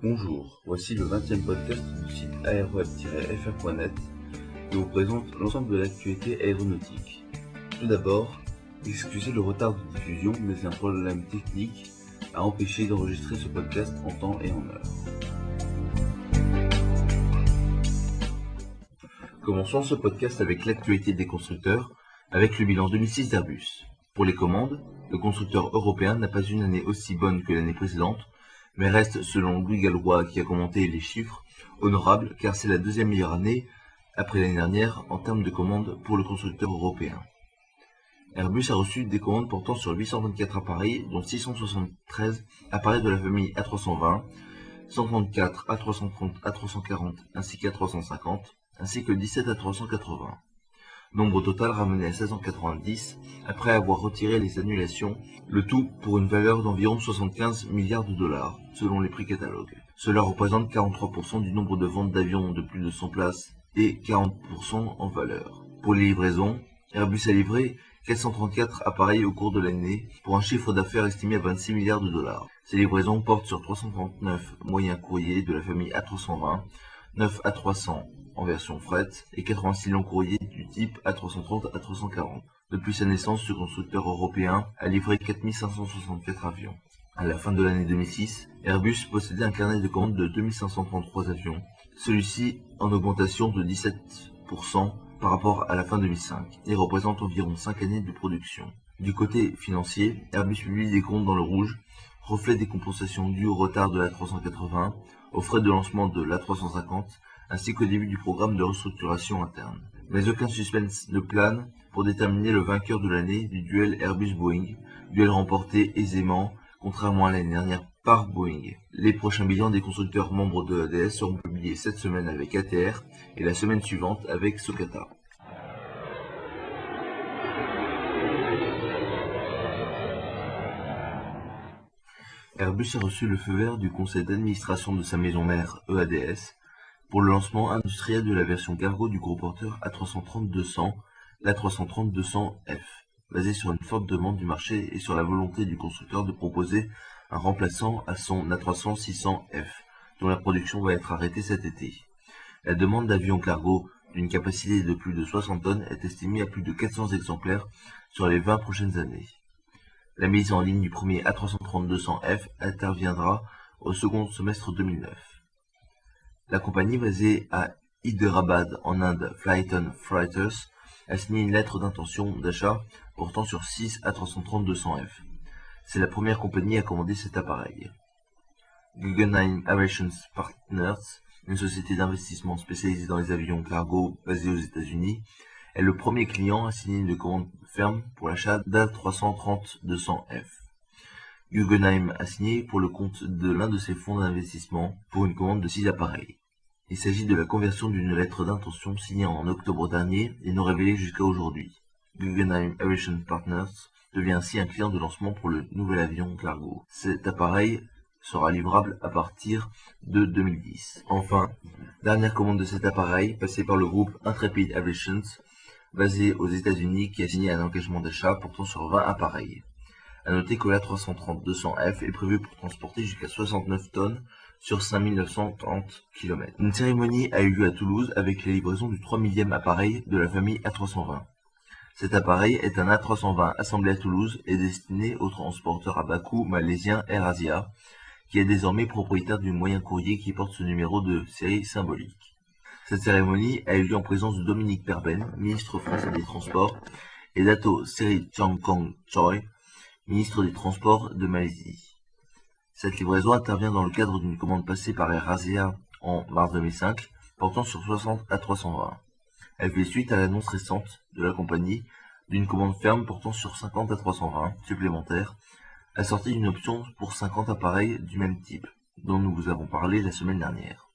Bonjour, voici le 20e podcast du site aeroweb-fr.net qui vous présente l'ensemble de l'actualité aéronautique. Tout d'abord, excusez le retard de diffusion, mais un problème technique a empêché d'enregistrer ce podcast en temps et en heure. Commençons ce podcast avec l'actualité des constructeurs, avec le bilan 2006 d'Airbus. Pour les commandes, le constructeur européen n'a pas une année aussi bonne que l'année précédente, mais reste, selon Louis Gallois qui a commenté les chiffres, honorable car c'est la deuxième meilleure année après l'année dernière en termes de commandes pour le constructeur européen. Airbus a reçu des commandes portant sur 824 appareils, dont 673 appareils de la famille A320, 134 A330, A340 ainsi qu'A350, ainsi que 17 A380. Nombre total ramené à 1690 après avoir retiré les annulations, le tout pour une valeur d'environ 75 milliards de dollars, selon les prix catalogues. Cela représente 43% du nombre de ventes d'avions de plus de 100 places et 40% en valeur. Pour les livraisons, Airbus a livré 434 appareils au cours de l'année pour un chiffre d'affaires estimé à 26 milliards de dollars. Ces livraisons portent sur 339 moyens courriers de la famille A320, 9 A300 en version fret et 86 longs courriers du type A330 A340. Depuis sa naissance, ce constructeur européen a livré 4564 avions. À la fin de l'année 2006, Airbus possédait un carnet de commandes de 2533 avions, celui-ci en augmentation de 17% par rapport à la fin 2005 et représente environ 5 années de production. Du côté financier, Airbus publie des comptes dans le rouge, reflet des compensations dues au retard de la 380, aux frais de lancement de l'A350 ainsi qu'au début du programme de restructuration interne. Mais aucun suspense ne plane pour déterminer le vainqueur de l'année du duel Airbus-Boeing, duel remporté aisément, contrairement à l'année dernière par Boeing. Les prochains bilans des constructeurs membres de l'ADS seront publiés cette semaine avec ATR et la semaine suivante avec Socata. Airbus a reçu le feu vert du conseil d'administration de sa maison mère EADS pour le lancement industriel de la version cargo du gros porteur A330-200, l'A330-200F, basé sur une forte demande du marché et sur la volonté du constructeur de proposer un remplaçant à son A300-600F, dont la production va être arrêtée cet été. La demande d'avions cargo d'une capacité de plus de 60 tonnes est estimée à plus de 400 exemplaires sur les 20 prochaines années. La mise en ligne du premier A330-200F interviendra au second semestre 2009. La compagnie basée à Hyderabad en Inde, Flyton Freighters, a signé une lettre d'intention d'achat portant sur 6 A330-200F. C'est la première compagnie à commander cet appareil. Guggenheim Aviation Partners, une société d'investissement spécialisée dans les avions cargo basée aux États-Unis, est le premier client à signer une commande ferme pour l'achat d'A330-200F. Guggenheim a signé pour le compte de l'un de ses fonds d'investissement pour une commande de 6 appareils. Il s'agit de la conversion d'une lettre d'intention signée en octobre dernier et non révélée jusqu'à aujourd'hui. Guggenheim Aviation Partners devient ainsi un client de lancement pour le nouvel avion cargo. Cet appareil sera livrable à partir de 2010. Enfin, dernière commande de cet appareil passée par le groupe Intrepid Aviation basé aux États-Unis qui a signé un engagement d'achat portant sur 20 appareils. A noter que la 330-200F est prévu pour transporter jusqu'à 69 tonnes sur 5930 km. Une cérémonie a eu lieu à Toulouse avec la livraison du 3 millième appareil de la famille A320. Cet appareil est un A320 assemblé à Toulouse et destiné au transporteur à bas coût malaisien AirAsia, qui est désormais propriétaire du moyen courrier qui porte ce numéro de série symbolique. Cette cérémonie a eu lieu en présence de Dominique Perben, ministre français des Transports, et d'Ato Seri Changkong Choi, ministre des Transports de Malaisie. Cette livraison intervient dans le cadre d'une commande passée par AirAsia en mars 2005, portant sur 60 à 320. Elle fait suite à l'annonce récente de la compagnie d'une commande ferme portant sur 50 à 320 supplémentaires, assortie d'une option pour 50 appareils du même type, dont nous vous avons parlé la semaine dernière.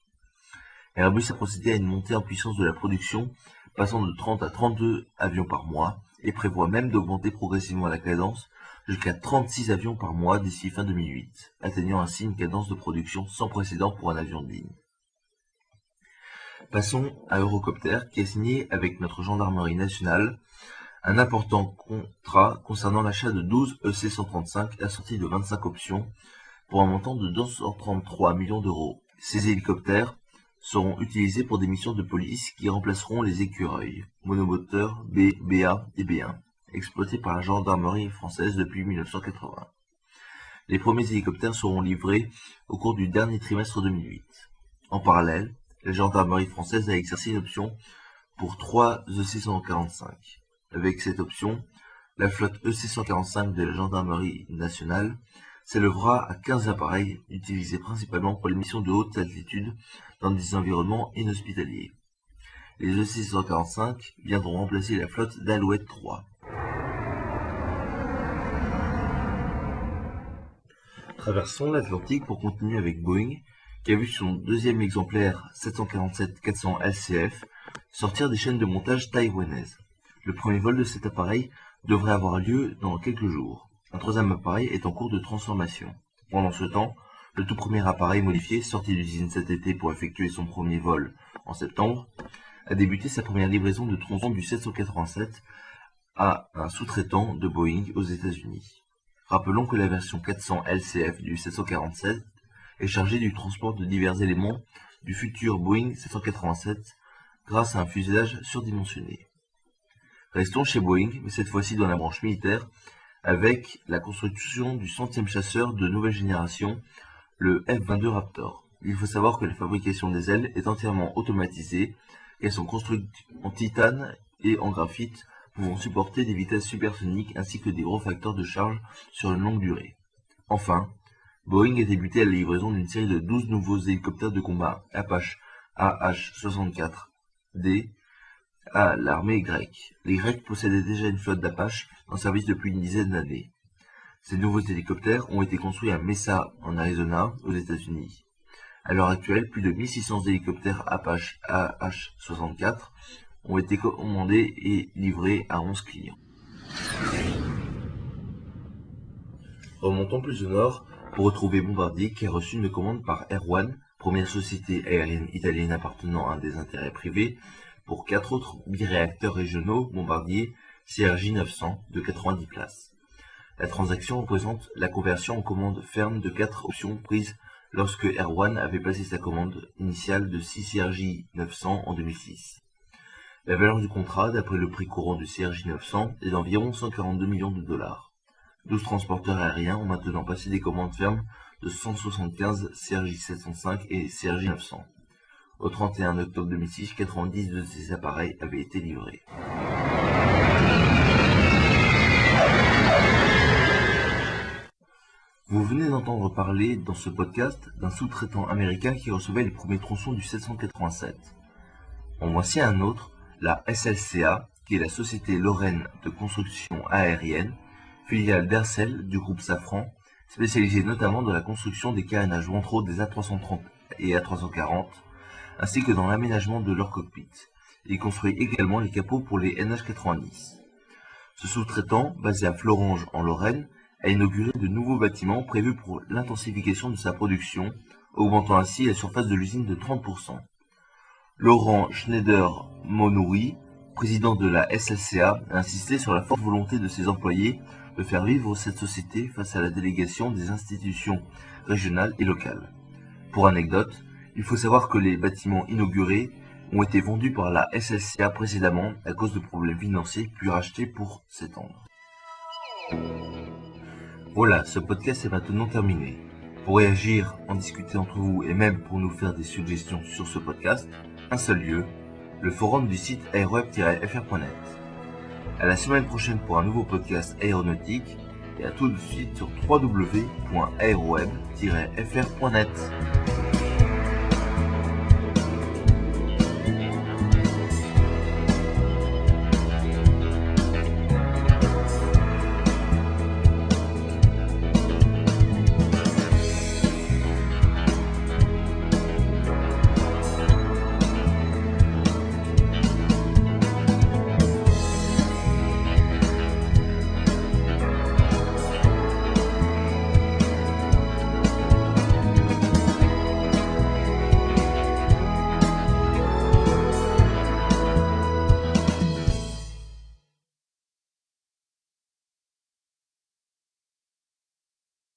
Airbus a procédé à une montée en puissance de la production, passant de 30 à 32 avions par mois, et prévoit même d'augmenter progressivement la cadence jusqu'à 36 avions par mois d'ici fin 2008, atteignant ainsi une cadence de production sans précédent pour un avion de ligne. Passons à Eurocopter qui a signé avec notre gendarmerie nationale un important contrat concernant l'achat de 12 EC-135 assorti de 25 options pour un montant de 233 millions d'euros. Ces hélicoptères seront utilisés pour des missions de police qui remplaceront les écureuils, monomoteurs B, BA et B1, exploités par la gendarmerie française depuis 1980. Les premiers hélicoptères seront livrés au cours du dernier trimestre 2008. En parallèle, la gendarmerie française a exercé une option pour trois EC-145. Avec cette option, la flotte EC-145 de la gendarmerie nationale s'élèvera à 15 appareils utilisés principalement pour les missions de haute altitude dans des environnements inhospitaliers. Les EC-145 viendront remplacer la flotte d'Alouette 3. Traversons l'Atlantique pour continuer avec Boeing, qui a vu son deuxième exemplaire 747-400 LCF sortir des chaînes de montage taïwanaises. Le premier vol de cet appareil devrait avoir lieu dans quelques jours. Un troisième appareil est en cours de transformation. Pendant ce temps, le tout premier appareil modifié, sorti d'usine cet été pour effectuer son premier vol en septembre, a débuté sa première livraison de tronçons du 787 à un sous-traitant de Boeing aux États-Unis. Rappelons que la version 400 LCF du 747 est chargée du transport de divers éléments du futur Boeing 787 grâce à un fuselage surdimensionné. Restons chez Boeing, mais cette fois-ci dans la branche militaire, avec la construction du centième chasseur de nouvelle génération, le F-22 Raptor. Il faut savoir que la fabrication des ailes est entièrement automatisée, elles sont construites en titane et en graphite pouvant supporter des vitesses supersoniques ainsi que des gros facteurs de charge sur une longue durée. Enfin, Boeing a débuté à la livraison d'une série de 12 nouveaux hélicoptères de combat Apache AH-64D à l'armée grecque. Les Grecs possédaient déjà une flotte d'Apache en service depuis une dizaine d'années. Ces nouveaux hélicoptères ont été construits à Mesa, en Arizona, aux États-Unis. À l'heure actuelle, plus de 1600 hélicoptères Apache AH-64 ont été commandés et livrés à 11 clients. Remontons plus au nord pour retrouver Bombardier qui a reçu une commande par Air One, première société aérienne italienne appartenant à des intérêts privés, pour quatre autres biréacteurs régionaux Bombardier CRJ 900 de 90 places. La transaction représente la conversion en commande ferme de quatre options prises lorsque One avait passé sa commande initiale de 6 CRJ 900 en 2006. La valeur du contrat, d'après le prix courant du CRJ 900, est d'environ 142 millions de dollars. 12 transporteurs aériens ont maintenant passé des commandes fermes de 175 CRJ 705 et CRJ 900. Au 31 octobre 2006, 90 de ces appareils avaient été livrés. Vous venez d'entendre parler dans ce podcast d'un sous-traitant américain qui recevait les premiers tronçons du 787. En voici un autre la SLCA, qui est la Société Lorraine de construction aérienne, filiale d'Ercel du groupe Safran, spécialisée notamment dans la construction des carénages ventraux des A330 et A340, ainsi que dans l'aménagement de leur cockpit. Il construit également les capots pour les NH90. Ce sous-traitant, basé à Florange en Lorraine, a inauguré de nouveaux bâtiments prévus pour l'intensification de sa production, augmentant ainsi la surface de l'usine de 30%. Laurent Schneider-Monouri, président de la SLCA, a insisté sur la forte volonté de ses employés de faire vivre cette société face à la délégation des institutions régionales et locales. Pour anecdote, il faut savoir que les bâtiments inaugurés ont été vendus par la SLCA précédemment à cause de problèmes financiers puis rachetés pour s'étendre. Voilà, ce podcast est maintenant terminé. Pour réagir, en discuter entre vous et même pour nous faire des suggestions sur ce podcast, un seul lieu, le forum du site aeroweb-fr.net. À la semaine prochaine pour un nouveau podcast aéronautique et à tout de suite sur www.aeroweb-fr.net.